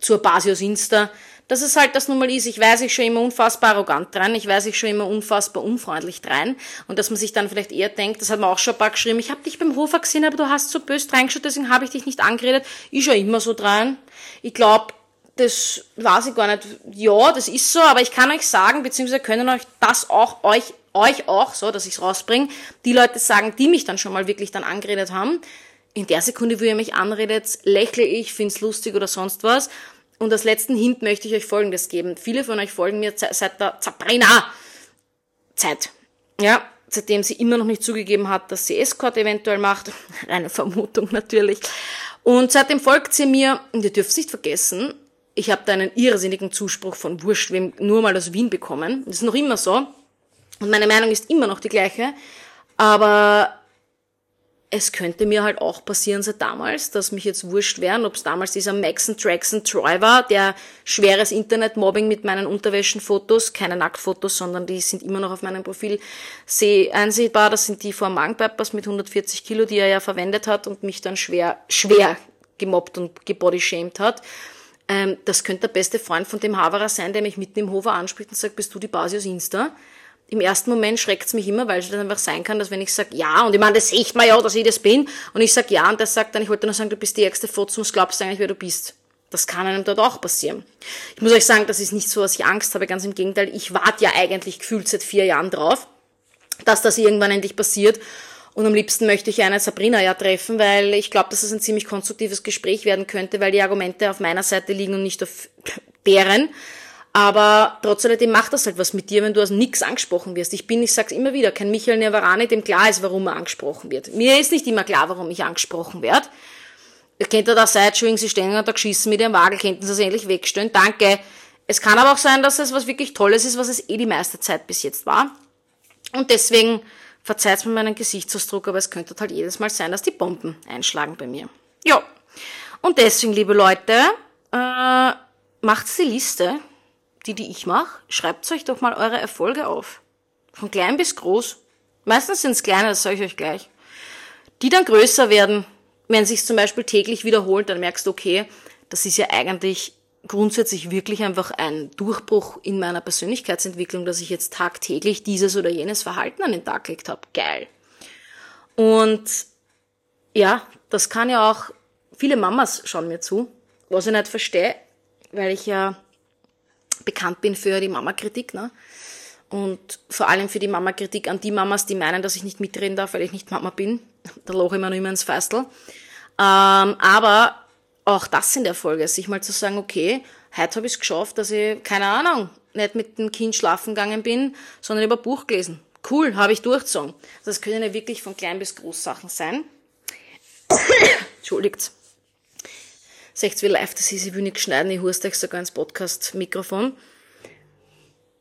zur Basis Insta, dass es halt das nun mal ist. Ich weiß ich schon immer unfassbar arrogant rein, ich weiß ich schon immer unfassbar unfreundlich rein und dass man sich dann vielleicht eher denkt, das hat man auch schon ein paar geschrieben, ich habe dich beim Hofer gesehen, aber du hast so böse reingeschaut, deswegen habe ich dich nicht angeredet. Ich schon immer so dran. Ich glaube, das weiß ich gar nicht. Ja, das ist so, aber ich kann euch sagen, beziehungsweise können euch das auch euch, euch auch, so, dass ich es rausbringe, die Leute sagen, die mich dann schon mal wirklich dann angeredet haben. In der Sekunde, wo ihr mich anredet, lächle ich, find's lustig oder sonst was. Und als letzten Hint möchte ich euch Folgendes geben. Viele von euch folgen mir seit der Sabrina-Zeit. Ja, seitdem sie immer noch nicht zugegeben hat, dass sie Escort eventuell macht. Reine Vermutung natürlich. Und seitdem folgt sie mir, und ihr dürft nicht vergessen, ich habe da einen irrsinnigen Zuspruch von Wurscht, wem nur mal aus Wien bekommen. Das ist noch immer so. Und meine Meinung ist immer noch die gleiche. Aber es könnte mir halt auch passieren seit damals, dass mich jetzt wurscht wären, ob es damals dieser Maxon Traxon Troy war, der schweres Internetmobbing mit meinen Unterwäschenfotos, keine Nacktfotos, sondern die sind immer noch auf meinem Profil einsehbar. Das sind die vor Magenpeppers mit 140 Kilo, die er ja verwendet hat und mich dann schwer, schwer gemobbt und gebodyshamed hat. Ähm, das könnte der beste Freund von dem Haverer sein, der mich mitten im Hofer anspricht und sagt, bist du die Basi aus Insta? Im ersten Moment schreckt's mich immer, weil es dann einfach sein kann, dass wenn ich sage ja, und ich meine, das sieht man ja, dass ich das bin, und ich sage ja, und der sagt dann, ich wollte nur sagen, du bist die ärgste Fotze, was glaubst eigentlich, wer du bist. Das kann einem dort auch passieren. Ich muss euch sagen, das ist nicht so, dass ich Angst habe, ganz im Gegenteil, ich warte ja eigentlich gefühlt seit vier Jahren drauf, dass das irgendwann endlich passiert. Und am liebsten möchte ich eine Sabrina ja treffen, weil ich glaube, dass es ein ziemlich konstruktives Gespräch werden könnte, weil die Argumente auf meiner Seite liegen und nicht auf deren. Aber trotz alledem macht das halt was mit dir, wenn du aus nichts angesprochen wirst. Ich bin, ich sag's immer wieder, kein Michael Nevarani, dem klar ist, warum er angesprochen wird. Mir ist nicht immer klar, warum ich angesprochen werde. Ja da Sideshowing, sie stehen da geschissen mit ihrem Wagel, könnten sie es endlich wegstellen. Danke. Es kann aber auch sein, dass es was wirklich Tolles ist, was es eh die meiste Zeit bis jetzt war. Und deswegen verzeiht mir meinen Gesichtsausdruck, aber es könnte halt jedes Mal sein, dass die Bomben einschlagen bei mir. Ja. Und deswegen, liebe Leute, äh, macht's die Liste die, die ich mache, schreibt euch doch mal eure Erfolge auf. Von klein bis groß. Meistens sind es kleine, das sage ich euch gleich. Die dann größer werden, wenn sich zum Beispiel täglich wiederholt, dann merkst du, okay, das ist ja eigentlich grundsätzlich wirklich einfach ein Durchbruch in meiner Persönlichkeitsentwicklung, dass ich jetzt tagtäglich dieses oder jenes Verhalten an den Tag gelegt habe. Geil. Und ja, das kann ja auch, viele Mamas schauen mir zu, was ich nicht verstehe, weil ich ja bekannt bin für die Mama-Kritik. Ne? Und vor allem für die Mama-Kritik an die Mamas, die meinen, dass ich nicht mitreden darf, weil ich nicht Mama bin. Da loche ich mir noch immer ins Feistel. Ähm, aber auch das in der Folge, sich mal zu sagen, okay, heute habe ich es geschafft, dass ich, keine Ahnung, nicht mit dem Kind schlafen gegangen bin, sondern über Buch gelesen. Cool, habe ich durchgezogen. Das können ja wirklich von klein bis groß Sachen sein. Entschuldigt. Seht wie live das ist, ich will nicht schneiden, ich hurste euch sogar ins Podcast-Mikrofon.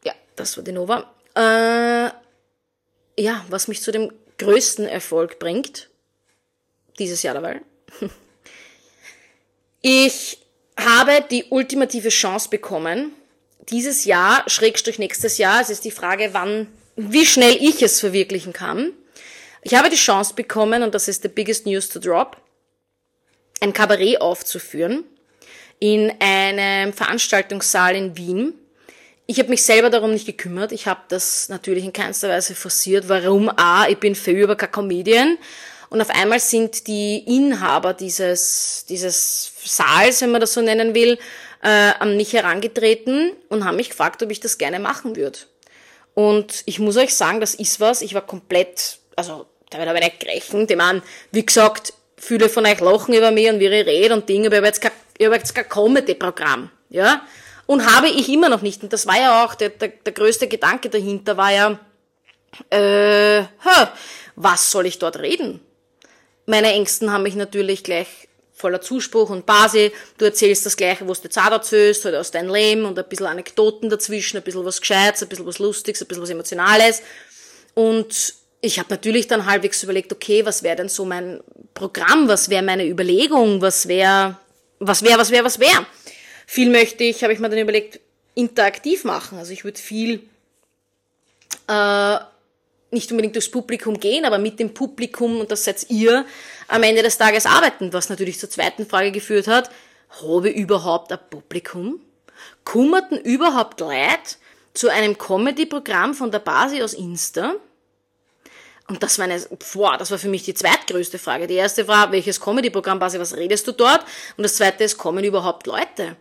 Ja, das war die Nova. Äh, ja, was mich zu dem größten Erfolg bringt, dieses Jahr dabei. Ich habe die ultimative Chance bekommen, dieses Jahr, Schrägstrich nächstes Jahr, es ist die Frage, wann, wie schnell ich es verwirklichen kann. Ich habe die Chance bekommen, und das ist the biggest news to drop, ein Kabarett aufzuführen in einem Veranstaltungssaal in Wien. Ich habe mich selber darum nicht gekümmert. Ich habe das natürlich in keinster Weise forciert. Warum? A, ich bin für über kein Comedian. Und auf einmal sind die Inhaber dieses, dieses Saals, wenn man das so nennen will, äh, an mich herangetreten und haben mich gefragt, ob ich das gerne machen würde. Und ich muss euch sagen, das ist was. Ich war komplett, also da wird aber nicht gerechnet. Ich meine, wie gesagt, viele von euch lachen über mich und wie ich rede und Dinge, aber ich habe jetzt kein, kein Comedy-Programm, ja. Und habe ich immer noch nicht. Und das war ja auch der, der, der größte Gedanke dahinter, war ja, äh, was soll ich dort reden? Meine Ängsten haben mich natürlich gleich voller Zuspruch und Basi. Du erzählst das Gleiche, was du jetzt erzählst, halt aus deinem Leben und ein bisschen Anekdoten dazwischen, ein bisschen was Gescheites, ein bisschen was Lustiges, ein bisschen was Emotionales. Und ich habe natürlich dann halbwegs überlegt, okay, was wäre denn so mein Programm, was wäre meine Überlegung, was wäre, was wäre, was wäre, was wäre. Viel möchte ich, habe ich mir dann überlegt, interaktiv machen. Also ich würde viel äh, nicht unbedingt durchs Publikum gehen, aber mit dem Publikum, und das seid ihr, am Ende des Tages arbeiten, was natürlich zur zweiten Frage geführt hat, habe überhaupt ein Publikum? Kummerten überhaupt Leute zu einem Comedy-Programm von der Basis aus Insta? Und das war eine, boah, das war für mich die zweitgrößte Frage. Die erste war, welches Comedy-Programm, Basi, was redest du dort? Und das zweite ist, kommen überhaupt Leute?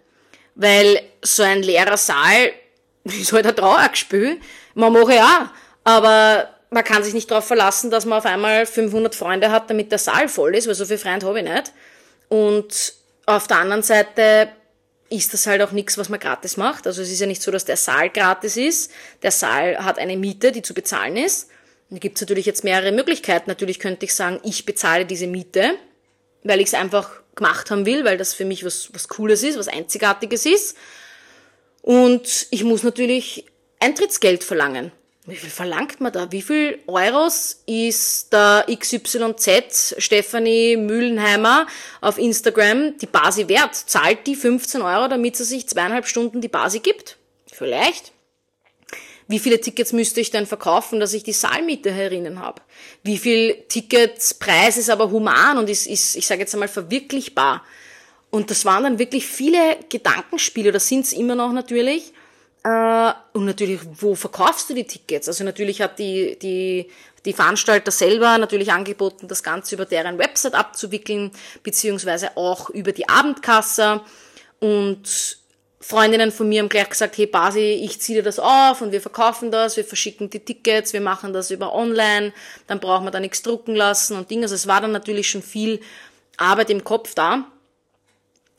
weil so ein leerer Saal ist halt ein Trauergespiel. Man mache ja, aber man kann sich nicht darauf verlassen, dass man auf einmal 500 Freunde hat, damit der Saal voll ist, weil so viele Freunde habe ich nicht. Und auf der anderen Seite ist das halt auch nichts, was man gratis macht. Also es ist ja nicht so, dass der Saal gratis ist. Der Saal hat eine Miete, die zu bezahlen ist. Und da gibt es natürlich jetzt mehrere Möglichkeiten. Natürlich könnte ich sagen, ich bezahle diese Miete, weil ich es einfach gemacht haben will, weil das für mich was, was Cooles ist, was Einzigartiges ist. Und ich muss natürlich Eintrittsgeld verlangen. Wie viel verlangt man da? Wie viel Euros ist der XYZ Stefanie Mühlenheimer auf Instagram die Basi wert? Zahlt die 15 Euro, damit sie sich zweieinhalb Stunden die Basi gibt? Vielleicht. Wie viele Tickets müsste ich denn verkaufen, dass ich die Saalmiete herinnen habe? Wie viel Ticketspreis ist aber human und ist, ist ich sage jetzt einmal, verwirklichbar? Und das waren dann wirklich viele Gedankenspiele, das sind es immer noch natürlich. Äh, und natürlich, wo verkaufst du die Tickets? Also natürlich hat die, die, die Veranstalter selber natürlich angeboten, das Ganze über deren Website abzuwickeln, beziehungsweise auch über die Abendkasse. Und Freundinnen von mir haben gleich gesagt, hey Basi, ich ziehe dir das auf und wir verkaufen das, wir verschicken die Tickets, wir machen das über online, dann brauchen wir da nichts drucken lassen und Dinge. Also es war dann natürlich schon viel Arbeit im Kopf da.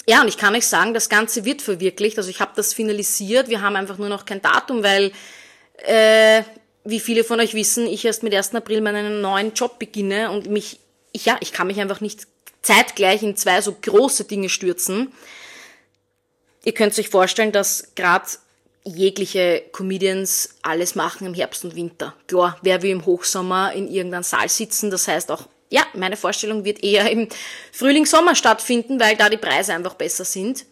Ja, und ich kann euch sagen, das Ganze wird verwirklicht. Also ich habe das finalisiert. Wir haben einfach nur noch kein Datum, weil, äh, wie viele von euch wissen, ich erst mit 1. April meinen neuen Job beginne und mich, ich, ja, ich kann mich einfach nicht zeitgleich in zwei so große Dinge stürzen. Ihr könnt euch vorstellen, dass gerade jegliche Comedians alles machen im Herbst und Winter. Klar, wer will im Hochsommer in irgendeinem Saal sitzen, das heißt auch ja, meine Vorstellung wird eher im Frühling, Sommer stattfinden, weil da die Preise einfach besser sind.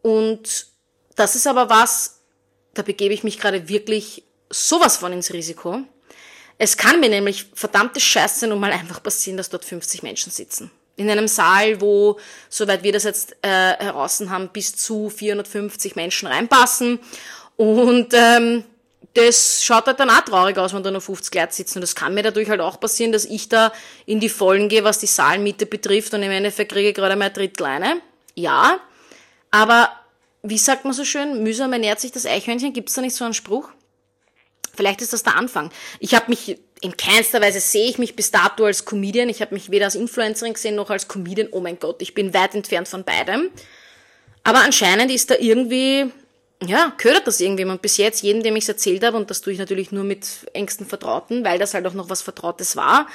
Und das ist aber was, da begebe ich mich gerade wirklich sowas von ins Risiko. Es kann mir nämlich verdammte Scheiße nun mal einfach passieren, dass dort 50 Menschen sitzen. In einem Saal, wo, soweit wir das jetzt äh, heraus haben, bis zu 450 Menschen reinpassen. Und ähm, das schaut halt dann auch traurig aus, wenn da nur 50 Leute sitzen. Und das kann mir dadurch halt auch passieren, dass ich da in die Vollen gehe, was die Saalmiete betrifft und im Endeffekt kriege ich gerade mal Drittkleine. Ja, aber wie sagt man so schön, mühsam ernährt sich das Eichhörnchen, gibt es da nicht so einen Spruch? Vielleicht ist das der Anfang. Ich habe mich in keinster Weise sehe ich mich bis dato als Comedian. Ich habe mich weder als Influencerin gesehen noch als Comedian. Oh mein Gott, ich bin weit entfernt von beidem. Aber anscheinend ist da irgendwie ja, gehört das irgendjemand bis jetzt, jedem, dem ich es erzählt habe, und das tue ich natürlich nur mit engsten Vertrauten, weil das halt auch noch was Vertrautes war,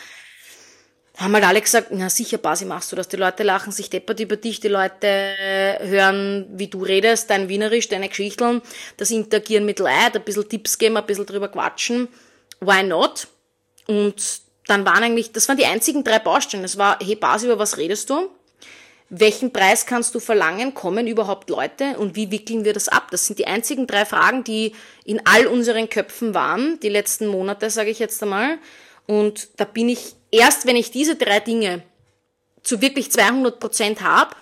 haben halt alle gesagt, na sicher, Basi, machst du das. Die Leute lachen sich deppert über dich, die Leute hören, wie du redest, dein Wienerisch, deine Geschichteln, das Interagieren mit Leid, ein bisschen Tipps geben, ein bisschen drüber quatschen. Why not? Und dann waren eigentlich, das waren die einzigen drei Baustellen. Es war, hey Basi, über was redest du? welchen Preis kannst du verlangen, kommen überhaupt Leute und wie wickeln wir das ab? Das sind die einzigen drei Fragen, die in all unseren Köpfen waren, die letzten Monate, sage ich jetzt einmal. Und da bin ich, erst wenn ich diese drei Dinge zu wirklich 200 Prozent habe,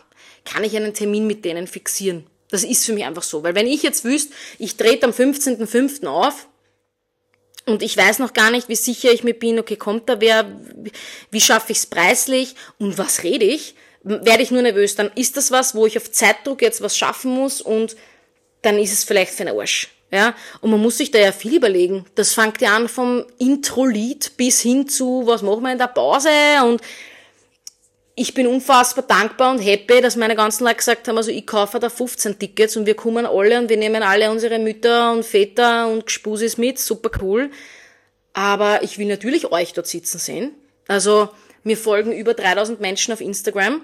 kann ich einen Termin mit denen fixieren. Das ist für mich einfach so. Weil wenn ich jetzt wüsste, ich trete am 15.05. auf, und ich weiß noch gar nicht, wie sicher ich mir bin, okay, kommt da wer, wie schaffe ich es preislich und was rede ich, werde ich nur nervös. Dann ist das was, wo ich auf Zeitdruck jetzt was schaffen muss und dann ist es vielleicht für einen Arsch. Ja, und man muss sich da ja viel überlegen. Das fängt ja an vom Intro-Lied bis hin zu, was machen wir in der Pause und ich bin unfassbar dankbar und happy, dass meine ganzen Leute gesagt haben, also ich kaufe da 15 Tickets und wir kommen alle und wir nehmen alle unsere Mütter und Väter und Gespusis mit, super cool. Aber ich will natürlich euch dort sitzen sehen. Also mir folgen über 3000 Menschen auf Instagram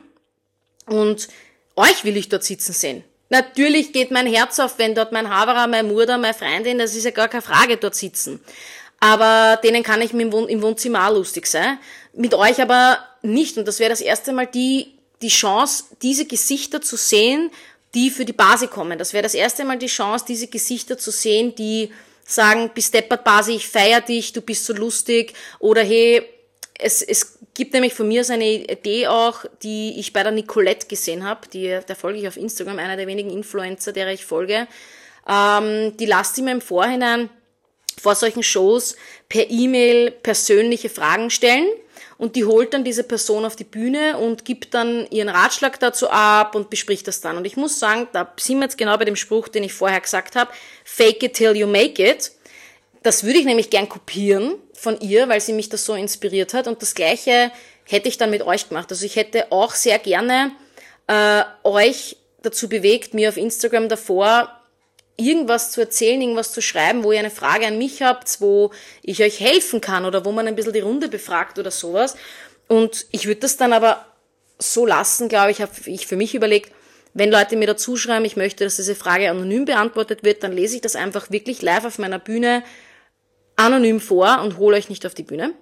und euch will ich dort sitzen sehen. Natürlich geht mein Herz auf, wenn dort mein Haverer, mein Mutter, meine Freundin, das ist ja gar keine Frage, dort sitzen. Aber denen kann ich im Wohnzimmer auch lustig sein. Mit euch aber nicht. Und das wäre das erste Mal die, die Chance, diese Gesichter zu sehen, die für die Basi kommen. Das wäre das erste Mal die Chance, diese Gesichter zu sehen, die sagen, bis deppert Basi, ich feier dich, du bist so lustig. Oder hey, es, es gibt nämlich von mir so eine Idee auch, die ich bei der Nicolette gesehen habe, die, der folge ich auf Instagram, einer der wenigen Influencer, der ich folge. Ähm, die lasst mir im Vorhinein vor solchen Shows per E-Mail persönliche Fragen stellen und die holt dann diese Person auf die Bühne und gibt dann ihren Ratschlag dazu ab und bespricht das dann. Und ich muss sagen, da sind wir jetzt genau bei dem Spruch, den ich vorher gesagt habe, fake it till you make it. Das würde ich nämlich gern kopieren von ihr, weil sie mich das so inspiriert hat. Und das Gleiche hätte ich dann mit euch gemacht. Also ich hätte auch sehr gerne äh, euch dazu bewegt, mir auf Instagram davor irgendwas zu erzählen, irgendwas zu schreiben, wo ihr eine Frage an mich habt, wo ich euch helfen kann oder wo man ein bisschen die Runde befragt oder sowas. Und ich würde das dann aber so lassen, glaube ich, habe ich für mich überlegt, wenn Leute mir dazu schreiben, ich möchte, dass diese Frage anonym beantwortet wird, dann lese ich das einfach wirklich live auf meiner Bühne anonym vor und hole euch nicht auf die Bühne.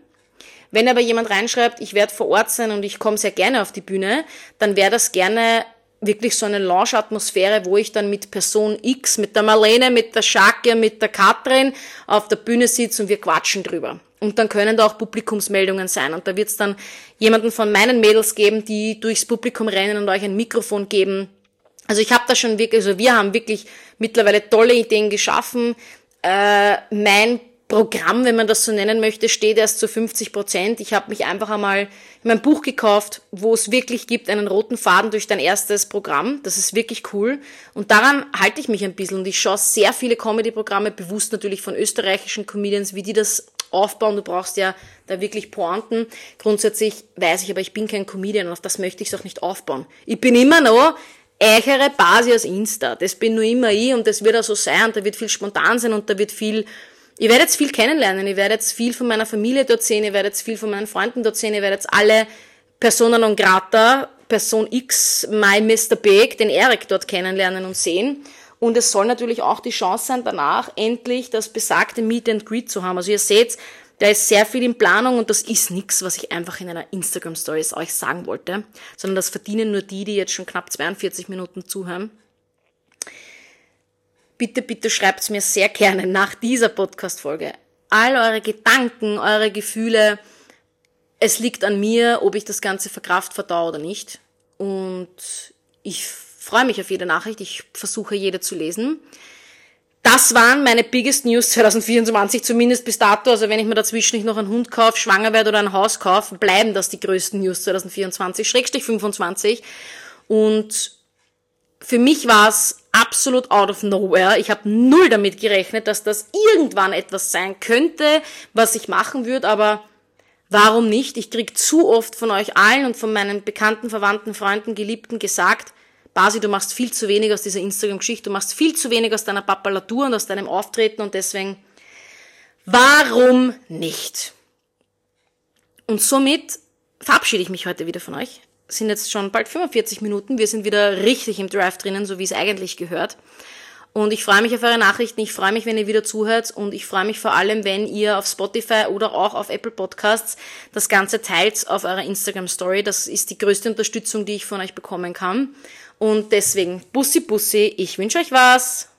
Wenn aber jemand reinschreibt, ich werde vor Ort sein und ich komme sehr gerne auf die Bühne, dann wäre das gerne wirklich so eine Lounge-Atmosphäre, wo ich dann mit Person X, mit der Marlene, mit der Schake, mit der Katrin auf der Bühne sitze und wir quatschen drüber. Und dann können da auch Publikumsmeldungen sein. Und da wird es dann jemanden von meinen Mädels geben, die durchs Publikum rennen und euch ein Mikrofon geben. Also ich habe da schon wirklich, also wir haben wirklich mittlerweile tolle Ideen geschaffen. Äh, mein Programm, wenn man das so nennen möchte, steht erst zu 50 Prozent. Ich habe mich einfach einmal mein Buch gekauft, wo es wirklich gibt, einen roten Faden durch dein erstes Programm. Das ist wirklich cool. Und daran halte ich mich ein bisschen. Und ich schaue sehr viele Comedy-Programme, bewusst natürlich von österreichischen Comedians, wie die das aufbauen. Du brauchst ja da wirklich Pointen. Grundsätzlich weiß ich aber, ich bin kein Comedian und auf das möchte ich es auch nicht aufbauen. Ich bin immer noch eichere Basis aus Insta. Das bin nur immer ich und das wird auch so sein und da wird viel spontan sein und da wird viel Ihr werdet viel kennenlernen, ihr werdet viel von meiner Familie dort sehen, ihr werdet viel von meinen Freunden dort sehen, ihr werdet alle Personen non grata, Person X, my Mr. Big, den Erik dort kennenlernen und sehen. Und es soll natürlich auch die Chance sein, danach endlich das besagte Meet and Greet zu haben. Also ihr seht, da ist sehr viel in Planung und das ist nichts, was ich einfach in einer Instagram Stories euch sagen wollte, sondern das verdienen nur die, die jetzt schon knapp 42 Minuten zuhören bitte, bitte schreibt's mir sehr gerne nach dieser Podcast-Folge. All eure Gedanken, eure Gefühle. Es liegt an mir, ob ich das Ganze verkraft verdau oder nicht. Und ich freue mich auf jede Nachricht. Ich versuche jede zu lesen. Das waren meine biggest News 2024, zumindest bis dato. Also wenn ich mir dazwischen nicht noch einen Hund kaufe, schwanger werde oder ein Haus kaufe, bleiben das die größten News 2024, Schrägstrich 25. Und für mich war es absolut out of nowhere. Ich habe null damit gerechnet, dass das irgendwann etwas sein könnte, was ich machen würde, aber warum nicht? Ich krieg zu oft von euch allen und von meinen bekannten, Verwandten, Freunden, Geliebten gesagt, Basi, du machst viel zu wenig aus dieser Instagram-Geschichte, du machst viel zu wenig aus deiner Papalatur und aus deinem Auftreten und deswegen, warum nicht? Und somit verabschiede ich mich heute wieder von euch sind jetzt schon bald 45 Minuten. Wir sind wieder richtig im Drive drinnen, so wie es eigentlich gehört. Und ich freue mich auf eure Nachrichten. Ich freue mich, wenn ihr wieder zuhört. Und ich freue mich vor allem, wenn ihr auf Spotify oder auch auf Apple Podcasts das Ganze teilt auf eurer Instagram Story. Das ist die größte Unterstützung, die ich von euch bekommen kann. Und deswegen, Bussi Bussi, ich wünsche euch was.